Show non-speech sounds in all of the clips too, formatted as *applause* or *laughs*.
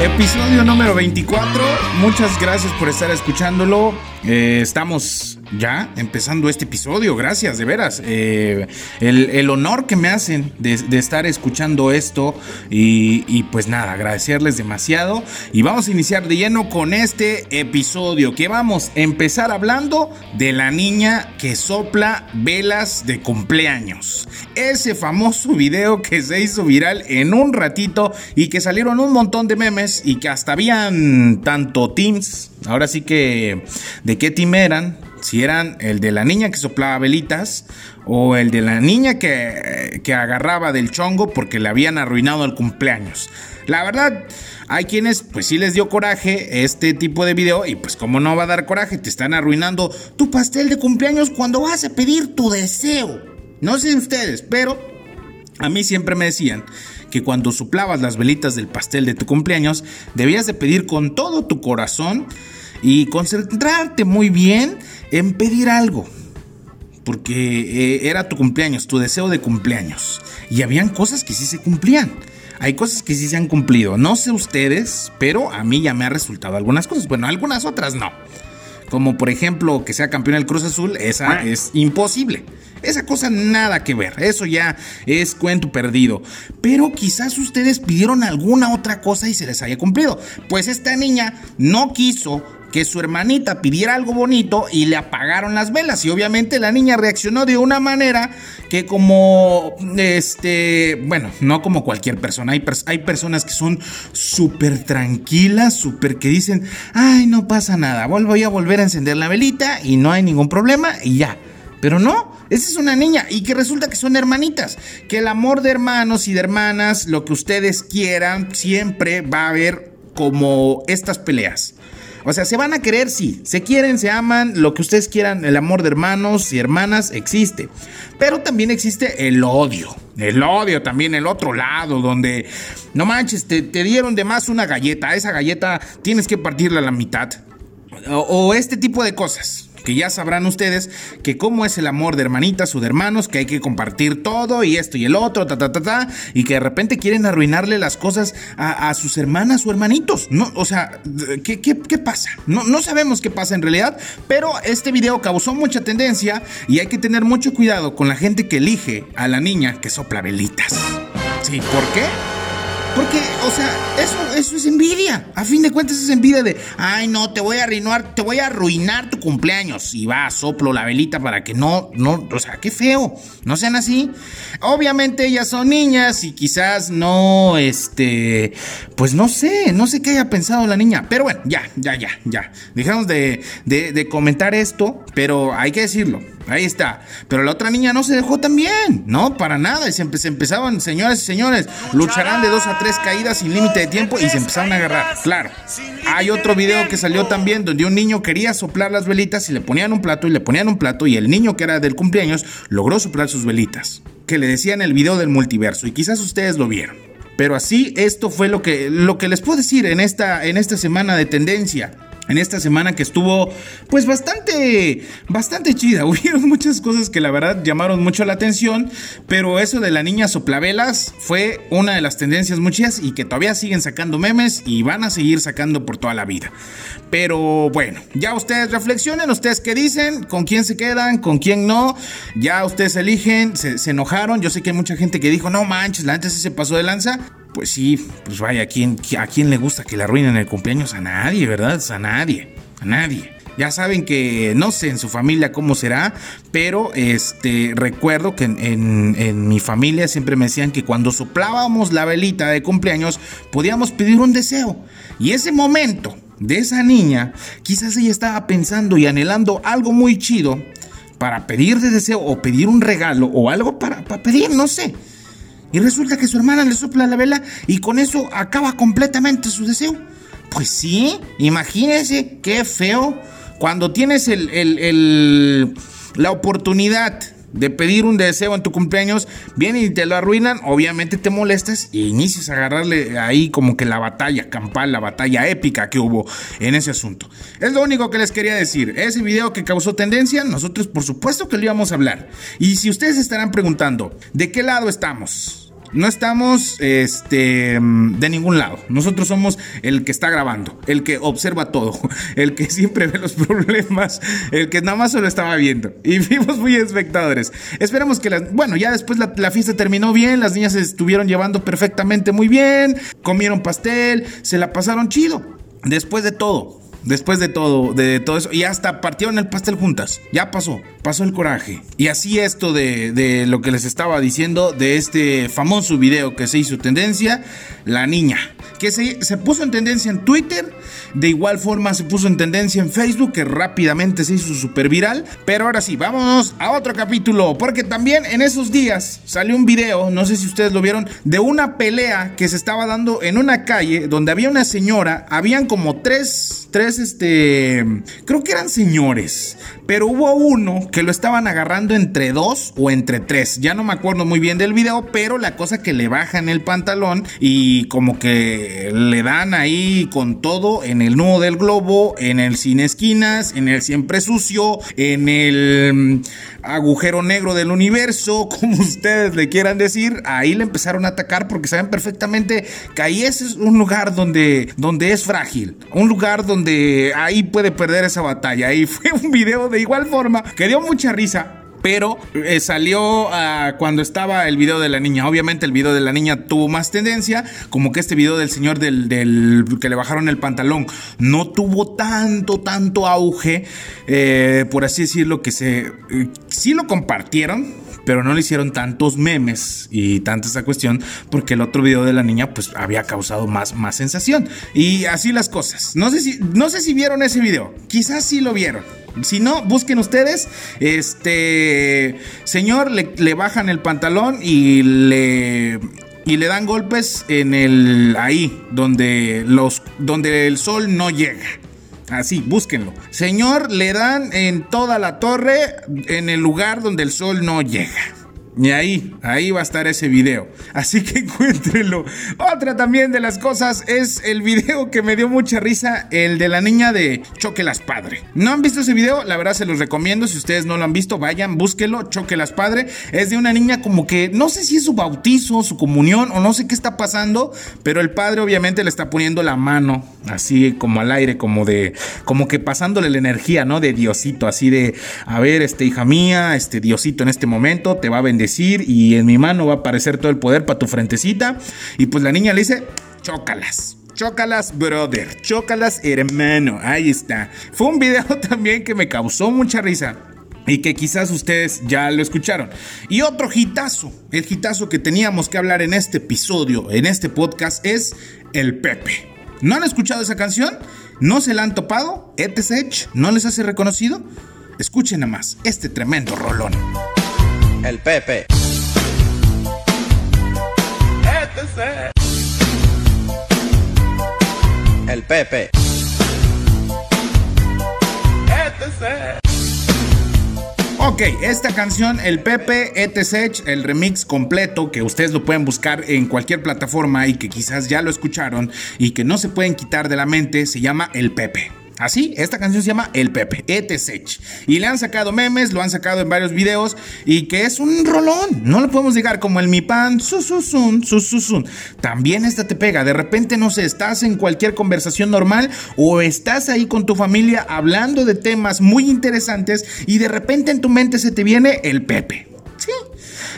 Episodio número 24. Muchas gracias por estar escuchándolo. Eh, estamos ya empezando este episodio. Gracias, de veras. Eh, el, honor que me hacen de, estar escuchando esto. Y, y, pues nada, agradecerles demasiado. Y vamos a iniciar de lleno con este episodio. Que vamos a empezar hablando de la niña que sopla velas de cumpleaños. Ese famoso video que se hizo viral en un ratito y que salieron un montón de memes y que hasta habían tanto teams. Ahora sí que, ¿de qué team eran? Si eran el de la niña que soplaba velitas o el de la niña que, que, agarraba del chongo porque le habían arruinado el cumpleaños. La verdad, hay quienes pues sí les dio coraje este tipo de video y pues como no va a dar coraje, te están arruinando tu pastel de cumpleaños cuando vas a pedir tu deseo. No sé ustedes, pero a mí siempre me decían que cuando soplabas las velitas del pastel de tu cumpleaños, debías de pedir con todo tu corazón y concentrarte muy bien en pedir algo. Porque eh, era tu cumpleaños, tu deseo de cumpleaños. Y habían cosas que sí se cumplían. Hay cosas que sí se han cumplido. No sé ustedes, pero a mí ya me ha resultado algunas cosas. Bueno, algunas otras no. Como por ejemplo que sea campeón del Cruz Azul, esa es imposible. Esa cosa nada que ver, eso ya es cuento perdido. Pero quizás ustedes pidieron alguna otra cosa y se les haya cumplido. Pues esta niña no quiso que su hermanita pidiera algo bonito y le apagaron las velas. Y obviamente la niña reaccionó de una manera que como, este, bueno, no como cualquier persona. Hay, hay personas que son súper tranquilas, súper que dicen, ay, no pasa nada, voy a volver a encender la velita y no hay ningún problema y ya. Pero no, esa es una niña y que resulta que son hermanitas. Que el amor de hermanos y de hermanas, lo que ustedes quieran, siempre va a haber como estas peleas. O sea, se van a querer, sí. Se quieren, se aman, lo que ustedes quieran. El amor de hermanos y hermanas existe. Pero también existe el odio. El odio también, el otro lado, donde no manches, te, te dieron de más una galleta. Esa galleta tienes que partirla a la mitad. o este tipo de cosas que ya sabrán ustedes que cómo es el amor de hermanitas o de hermanos, que hay que compartir todo y esto y el otro, ta, ta, ta, ta, y que de repente quieren arruinarle las cosas a, sus hermanas o hermanitos. No, o sea, ¿qué, qué, qué pasa? No, no sabemos qué pasa en realidad, pero este video causó mucha tendencia y hay que tener mucho cuidado con la gente que elige a la niña que sopla velitas. Sí, ¿por qué? Porque, o sea, eso, eso es envidia. A fin de cuentas es envidia de, ay no, te voy a arruinar, te voy a arruinar tu cumpleaños. Y va, soplo la velita para que no, no, o sea, qué feo. No sean así. Obviamente ellas son niñas y quizás no, este, pues no sé, no sé qué haya pensado la niña. Pero bueno, ya, ya, ya, ya. Dejamos de, de, de comentar esto, pero hay que decirlo. Ahí está. Pero la otra niña no se dejó tan bien. No, para nada. Y se, empezaban, señores y señores, lucharán de dos a tres caídas sin límite de tiempo y se empezaron a agarrar. Claro. Hay otro video que salió también donde un niño quería soplar las velitas y le ponían un plato y le ponían un plato y el niño que era del cumpleaños logró soplar sus velitas. Que le decían el video del multiverso y quizás ustedes lo vieron. Pero así esto fue lo que, lo que les puedo decir en esta, en esta semana de tendencia en esta semana que estuvo pues bastante, bastante chida. *laughs* Hubieron muchas cosas que la verdad llamaron mucho la atención, pero eso de la niña soplavelas fue una de las tendencias muchas y que todavía siguen sacando memes y van a seguir sacando por toda la vida. Pero bueno, ya ustedes reflexionen, ustedes qué dicen, con quién se quedan, con quién no, ya ustedes eligen, se, enojaron, yo sé que hay mucha gente que dijo, no manches, la gente se pasó de lanza, pues sí, pues vaya, ¿a quién, ¿a quién le gusta que le arruinen el cumpleaños? A nadie, ¿verdad? A nadie, a nadie. Ya saben que no sé en su familia cómo será, pero este recuerdo que en, mi familia siempre me decían que cuando soplábamos la velita de cumpleaños podíamos pedir un deseo. Y ese momento de esa niña, quizás ella estaba pensando y anhelando algo muy chido para pedir de deseo o pedir un regalo o algo para pedir, no sé. Y resulta que su hermana le sopla la vela y con eso acaba completamente su deseo. Pues sí, imagínense qué feo. Cuando tienes el, la oportunidad de pedir un deseo en tu cumpleaños, vienen y te lo arruinan, obviamente te molestas y inicias a agarrarle ahí como que la batalla campal, la batalla épica que hubo en ese asunto. Es lo único que les quería decir. Ese video que causó tendencia, nosotros por supuesto que lo íbamos a hablar. Y si ustedes estarán preguntando, ¿de qué lado estamos? No estamos este, de ningún lado. Nosotros somos el que está grabando, el que observa todo, *laughs* el que siempre ve los *laughs* problemas, el que nada más solo estaba viendo. Y *laughs* vimos muy espectadores. Esperemos que, bueno, ya después la, la fiesta terminó bien, las niñas se estuvieron llevando perfectamente muy bien, comieron pastel, se la pasaron chido. Después de todo, después de todo, de todo eso, y hasta partieron el pastel juntas. Ya pasó, pasó el coraje. Y así esto de, de, lo que les estaba diciendo, de este famoso video que se hizo tendencia, la niña, que se, se puso en tendencia en Twitter, de igual forma se puso en tendencia en Facebook, que rápidamente se hizo súper viral. Pero ahora sí, vámonos a otro capítulo, porque también en esos días salió un video, no sé si ustedes lo vieron, de una pelea que se estaba dando en una calle donde había una señora, habían como tres, tres, este, creo que eran señores, pero hubo uno que lo estaban agarrando entre dos o entre tres, ya no me acuerdo muy bien del video, pero la cosa que le bajan el pantalón y como que le dan ahí con todo en el nudo del globo, en el sin esquinas, en el siempre sucio, en el agujero negro del universo, *laughs* como ustedes le quieran decir, ahí le empezaron a atacar porque saben perfectamente que ahí ese es un lugar donde, donde es frágil, un lugar donde ahí puede perder esa batalla. Ahí *laughs* fue un video de igual forma que dio mucha risa pero eh, salió uh, cuando estaba el video de la niña. Obviamente el video de la niña tuvo más tendencia, como que este video del señor del que le bajaron el pantalón no tuvo tanto, tanto auge, eh, por así decirlo, que se... Eh, sí lo compartieron, pero no le hicieron tantos memes y tanta esa cuestión porque el otro video de la niña pues había causado más, más sensación. Y así las cosas. No sé, si, no sé si vieron ese video, quizás sí lo vieron. Si no, busquen ustedes. Este señor le, le, bajan el pantalón y le y le dan golpes en el ahí donde los donde el sol no llega. Así, búsquenlo. Señor, le dan en toda la torre en el lugar donde el sol no llega. Y ahí, ahí va a estar ese video. Así que *laughs* encuéntrenlo. Otra también de las cosas es el video que me dio mucha risa, el de la niña de Choque Padre. ¿No han visto ese video? La verdad se los recomiendo. Si ustedes no lo han visto, vayan, búsquenlo. Choque Padre. Es de una niña como que no sé si es su bautizo, su comunión o no sé qué está pasando, pero el padre obviamente le está poniendo la mano así como al aire, como de, como que pasándole la energía, ¿no? De Diosito, así de, a ver, este hija mía, este Diosito en este momento te va a bendecir y en mi mano va a aparecer todo el poder para tu frentecita. Y pues la niña le dice, chócalas. Chócalas, brother. Chócalas, hermano. Ahí está. Fue un video *laughs* también que me causó mucha risa. Y que quizás ustedes ya lo escucharon. Y otro hitazo, el hitazo que teníamos que hablar en este episodio, en este podcast, es el Pepe. ¿No han escuchado esa canción? ¿No se la han topado? ¿Etesech? ¿No les hace reconocido? Escuchen nada más este tremendo rolón el Pepe. El Pepe. Ok, esta canción, el Pepe ETC, el remix completo, que ustedes lo pueden buscar en cualquier plataforma y que quizás ya lo escucharon y que no se pueden quitar de la mente, se llama El Pepe. Así, esta canción se llama El Pepe, ETSH. Y le han sacado memes, lo han sacado en varios videos y que es un rolón. No lo podemos llegar como el Mi Pan, sususun, sususun. También esta te pega. De repente, no sé, estás en cualquier conversación normal o estás ahí con tu familia hablando de temas muy interesantes y de repente en tu mente se te viene el Pepe. Sí.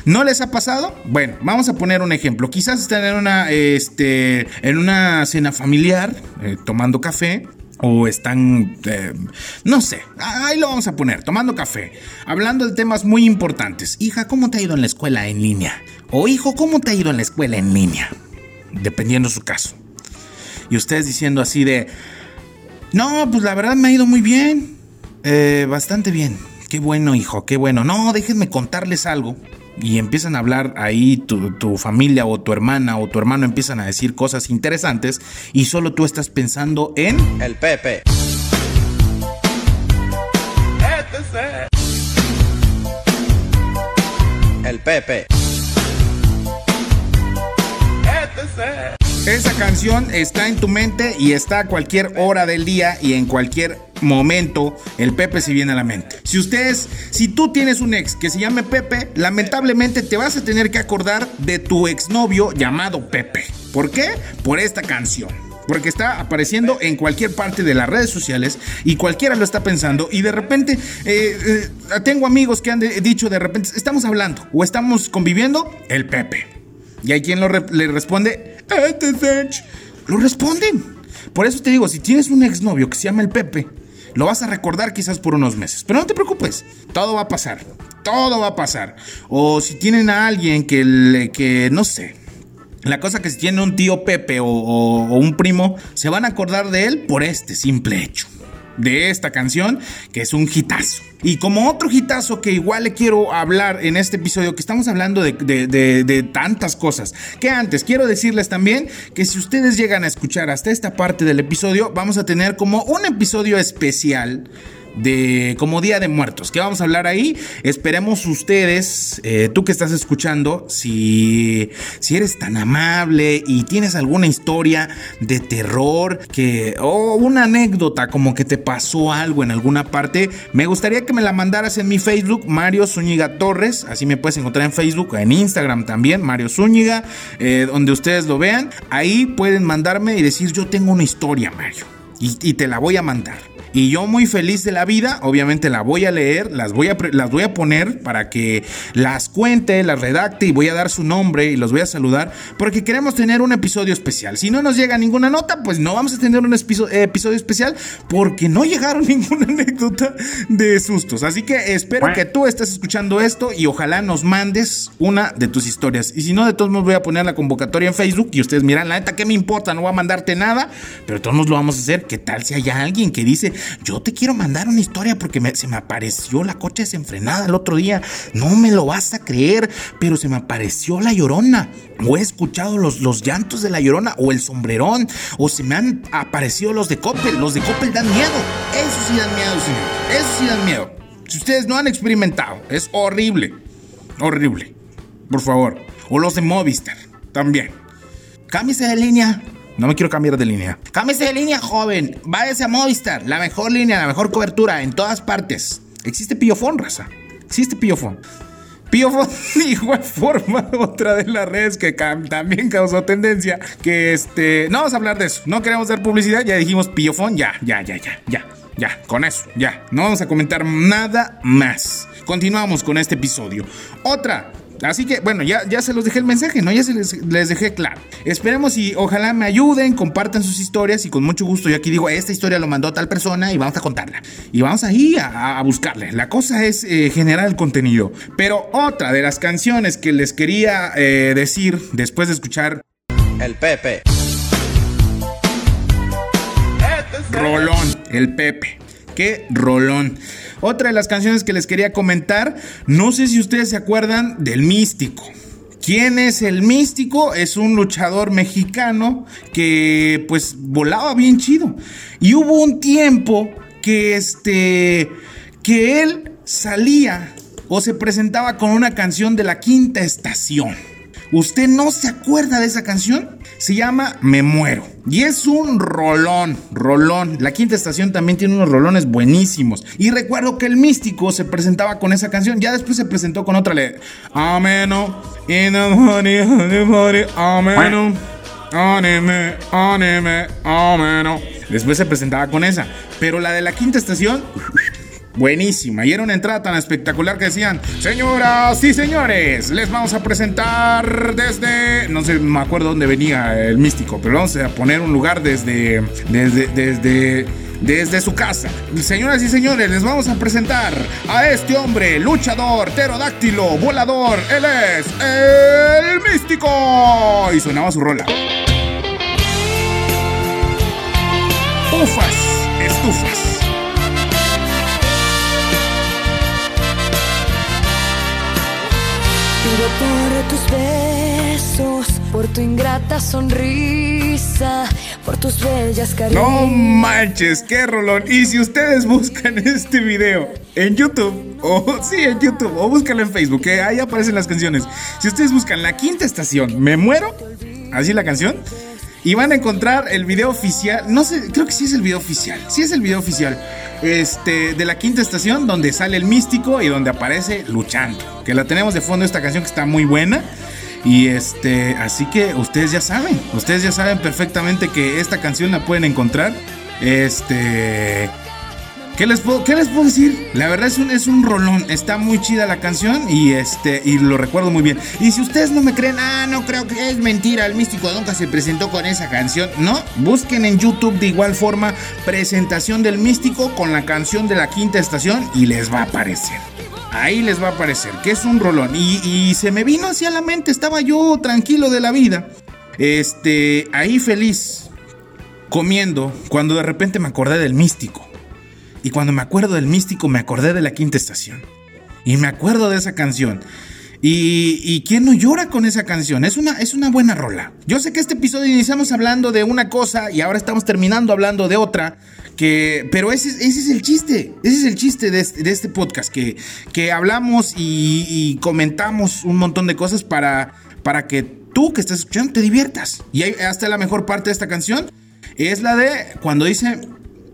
¿No les ha pasado? Bueno, vamos a poner un ejemplo. Quizás están en una, este, en una cena familiar, eh, tomando café, o están, eh, no sé, ahí lo vamos a poner, tomando café, hablando de temas muy importantes. Hija, ¿cómo te ha ido en la escuela en línea? O hijo, ¿cómo te ha ido en la escuela en línea? Dependiendo su caso. Y ustedes diciendo así de, no, pues la verdad me ha ido muy bien, eh, bastante bien. Qué bueno, hijo, qué bueno. No, déjenme contarles algo y empiezan a hablar ahí tu, familia o tu hermana o tu hermano empiezan a decir cosas interesantes y solo tú estás pensando en el Pepe. El Pepe. Esa canción está en tu mente y está a cualquier hora del día y en cualquier momento el Pepe se viene a la mente. Si ustedes, si tú tienes un ex que se llame Pepe, lamentablemente te vas a tener que acordar de tu exnovio llamado Pepe. ¿Por qué? Por esta canción. Porque está apareciendo en cualquier parte de las redes sociales y cualquiera lo está pensando. Y de repente, eh, eh, tengo amigos que han dicho de repente, estamos hablando o estamos conviviendo, el Pepe. Y hay quien lo le responde. Lo responden. Por eso te digo, si tienes un exnovio que se llama el Pepe, lo vas a recordar quizás por unos meses. Pero no te preocupes, todo va a pasar. Todo va a pasar. O si tienen a alguien que, que no sé, la cosa que si tiene un tío Pepe o, o- o un primo, se van a acordar de él por este simple hecho. De esta canción, que es un hitazo. Y como otro hitazo que igual le quiero hablar en este episodio, que estamos hablando de, tantas cosas. Que antes, quiero decirles también que si ustedes llegan a escuchar hasta esta parte del episodio, vamos a tener como un episodio especial de como Día de Muertos. ¿Qué vamos a hablar ahí? Esperemos ustedes, eh, tú que estás escuchando, si, si eres tan amable y tienes alguna historia de terror que o una anécdota como que te pasó algo en alguna parte, me gustaría que me la mandaras en mi Facebook, Mario Zúñiga Torres. Así me puedes encontrar en Facebook, en Instagram también, Mario Zúñiga, eh, donde ustedes lo vean. Ahí pueden mandarme y decir, yo tengo una historia, Mario, y- y te la voy a mandar. Y yo muy feliz de la vida, obviamente la voy a leer, las voy a, las voy a poner para que las cuente, las redacte y voy a dar su nombre y los voy a saludar porque queremos tener un episodio especial. Si no nos llega ninguna nota, pues no vamos a tener un episodio especial porque no llegaron *laughs* ninguna anécdota de sustos. Así que espero que tú estés escuchando esto y ojalá nos mandes una de tus historias. Y si no, de todos modos voy a poner la convocatoria en Facebook y ustedes miran, la neta, ¿qué me importa? No voy a mandarte nada, pero todos lo vamos a hacer. ¿Qué tal si hay alguien que dice, yo te quiero mandar una historia porque me- se me apareció la coche desenfrenada el otro día? No me lo vas a creer, pero se me apareció la llorona. O he escuchado los, los llantos de la llorona o el sombrerón. O se me han aparecido los de Coppel. Los de Coppel dan miedo. Eso sí dan miedo, señor. Eso sí dan miedo. Si ustedes no han experimentado, es horrible. Horrible. Por favor. O los de Movistar. También. Cámbiese de línea. No me quiero cambiar de línea. Cámbiese de línea, joven. Váyase a Movistar. La mejor línea, la mejor cobertura en todas partes. Existe Pillofón, raza. Existe Pillofón. Pillofón, *laughs* de igual forma, otra de las redes que también causó tendencia. Que este. No vamos a hablar de eso. No queremos dar publicidad. Ya dijimos Pillofón. Ya, ya, ya, ya, ya. Ya, con eso, ya. No vamos a comentar nada más. Continuamos con este episodio. Otra Así que, bueno, ya, ya se los dejé el mensaje, ¿no? Ya se les, les dejé claro. Esperemos y ojalá me ayuden, compartan sus historias y con mucho gusto yo aquí digo, esta historia lo mandó tal persona y vamos a contarla. Y vamos ahí a, a buscarle. La cosa es eh, generar el contenido. Pero otra de las canciones que les quería eh, decir después de escuchar El Pepe. Rolón, el Pepe. Qué rolón. Otra de las canciones que les quería comentar, no sé si ustedes se acuerdan del Místico. ¿Quién es el Místico? Es un luchador mexicano que pues volaba bien chido. Y hubo un tiempo que este que él salía o se presentaba con una canción de la quinta estación. ¿Usted no se acuerda de esa canción? Se llama Me Muero. Y es un rolón, rolón. La quinta estación también tiene unos rolones buenísimos. Y recuerdo que el místico se presentaba con esa canción. Ya después se presentó con otra. Le... Ameno. Ameno. Anime, anime, ameno. Después se presentaba con esa. Pero la de la quinta estación. Buenísima, y era una entrada tan espectacular que decían, señoras y señores, les vamos a presentar desde, no sé, me acuerdo dónde venía el místico, pero vamos a poner un lugar desde, desde, desde, desde su casa. Señoras y señores, les vamos a presentar a este hombre, luchador, pterodáctilo, volador, él es el místico. Y sonaba su rola. Ufas, estufas. Por tus besos, por tu ingrata sonrisa, por tus bellas caricias. No manches, qué rolón. Y si ustedes buscan *laughs* este video en YouTube, o sí, en YouTube, o búscalo en Facebook, que ahí aparecen las canciones. Si ustedes buscan la quinta estación, Me Muero, así la canción, y van a encontrar el video oficial. No sé, creo que sí es el video oficial. Sí es el video oficial. Este, de la quinta estación, donde sale el místico y donde aparece luchando. Que la tenemos de fondo esta canción que está muy buena. Y este, así que ustedes ya saben, ustedes ya saben perfectamente que esta canción la pueden encontrar. Este, ¿Qué les, puedo, ¿Qué les puedo decir? La verdad es un, es un rolón. Está muy chida la canción y este y lo recuerdo muy bien. Y si ustedes no me creen, ah, no creo que es mentira. El místico nunca se presentó con esa canción. No, busquen en YouTube de igual forma presentación del místico con la canción de la quinta estación y les va a aparecer. Ahí les va a aparecer que es un rolón. Y, se me vino hacia la mente, estaba yo tranquilo de la vida. Este, ahí feliz, comiendo, cuando de repente me acordé del místico. Y cuando me acuerdo del místico, me acordé de la quinta estación. Y me acuerdo de esa canción. Y, y, quién no llora con esa canción. Es una, es una buena rola. Yo sé que este episodio iniciamos hablando de una cosa y ahora estamos terminando hablando de otra. Que, pero ese, ese es el chiste, ese es el chiste de este, de este podcast, que, que hablamos y, comentamos un montón de cosas para, para que tú que estás escuchando te diviertas. Y hasta la mejor parte de esta canción es la de cuando dice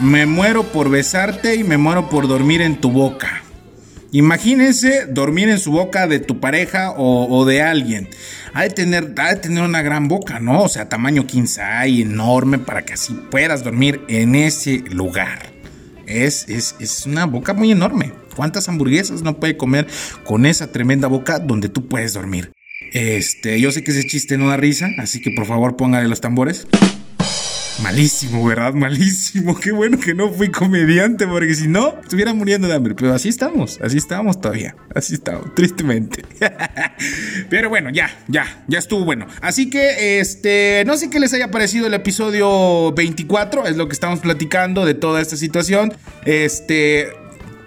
Me muero por besarte y me muero por dormir en tu boca. Imagínense dormir en su boca de tu pareja o, de alguien. Ha de, tener, tener una gran boca, ¿no? O sea, tamaño 15 y enorme para que así puedas dormir en ese lugar. Es, es, es una boca muy enorme. ¿Cuántas hamburguesas no puede comer con esa tremenda boca donde tú puedes dormir? Este, yo sé que ese chiste no da risa, así que por favor póngale los tambores. Malísimo, ¿verdad? Malísimo. Qué bueno que no fui comediante, porque si no, estuviera muriendo de hambre. Pero así estamos, así estamos todavía. Así estamos, tristemente. *laughs* Pero bueno, ya, ya, ya estuvo bueno. Así que, este, no sé qué les haya parecido el episodio 24, es lo que estamos platicando de toda esta situación. Este,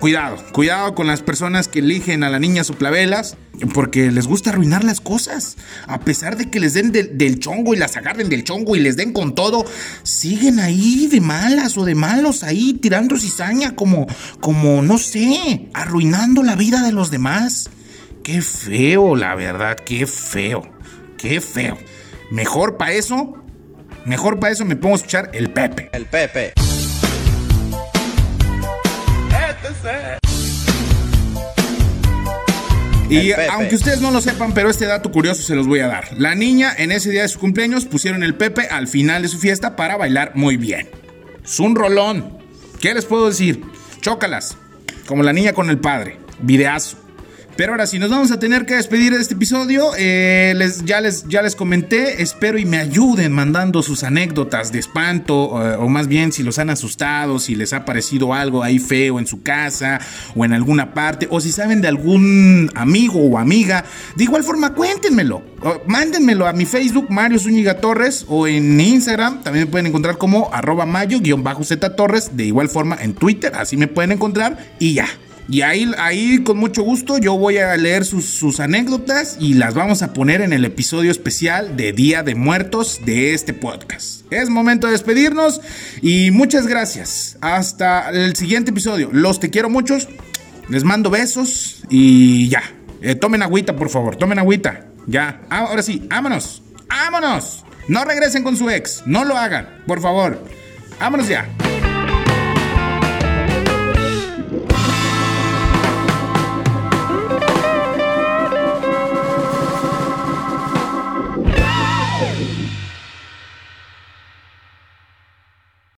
cuidado, cuidado con las personas que eligen a la niña suplavelas porque les gusta arruinar las cosas. A pesar de que les den del chongo y las agarren del chongo y les den con todo, siguen ahí de malas o de malos, ahí tirando cizaña como, como, no sé, arruinando la vida de los demás. Qué feo, la verdad, qué feo, qué feo. Mejor para eso, mejor para eso me pongo a escuchar el Pepe. El Pepe. Y aunque ustedes no lo sepan, pero este dato curioso se los voy a dar. La niña en ese día de su cumpleaños pusieron el Pepe al final de su fiesta para bailar muy bien. Es un rolón. ¿Qué les puedo decir? Chócalas. Como la niña con el padre. Videazo. Pero ahora sí, nos vamos a tener que despedir de este episodio. Eh, les, ya, les, ya les comenté, espero y me ayuden mandando sus anécdotas de espanto, eh, o más bien si los han asustado, si les ha parecido algo ahí feo en su casa o en alguna parte, o si saben de algún amigo o amiga. De igual forma, cuéntenmelo. mándenmelo a mi Facebook, Mario Zúñiga Torres, o en Instagram, también me pueden encontrar como arroba mayo-z Torres. De igual forma en Twitter, así me pueden encontrar y ya. Y ahí, ahí con mucho gusto yo voy a leer sus, anécdotas y las vamos a poner en el episodio especial de Día de Muertos de este podcast. Es momento de despedirnos y muchas gracias. Hasta el siguiente episodio. Los te quiero muchos. Les mando besos y ya. Eh, tomen agüita, por favor. Tomen agüita. Ya. Ah, ahora sí, vámonos. Vámonos. No regresen con su ex. No lo hagan, por favor. Vámonos ya.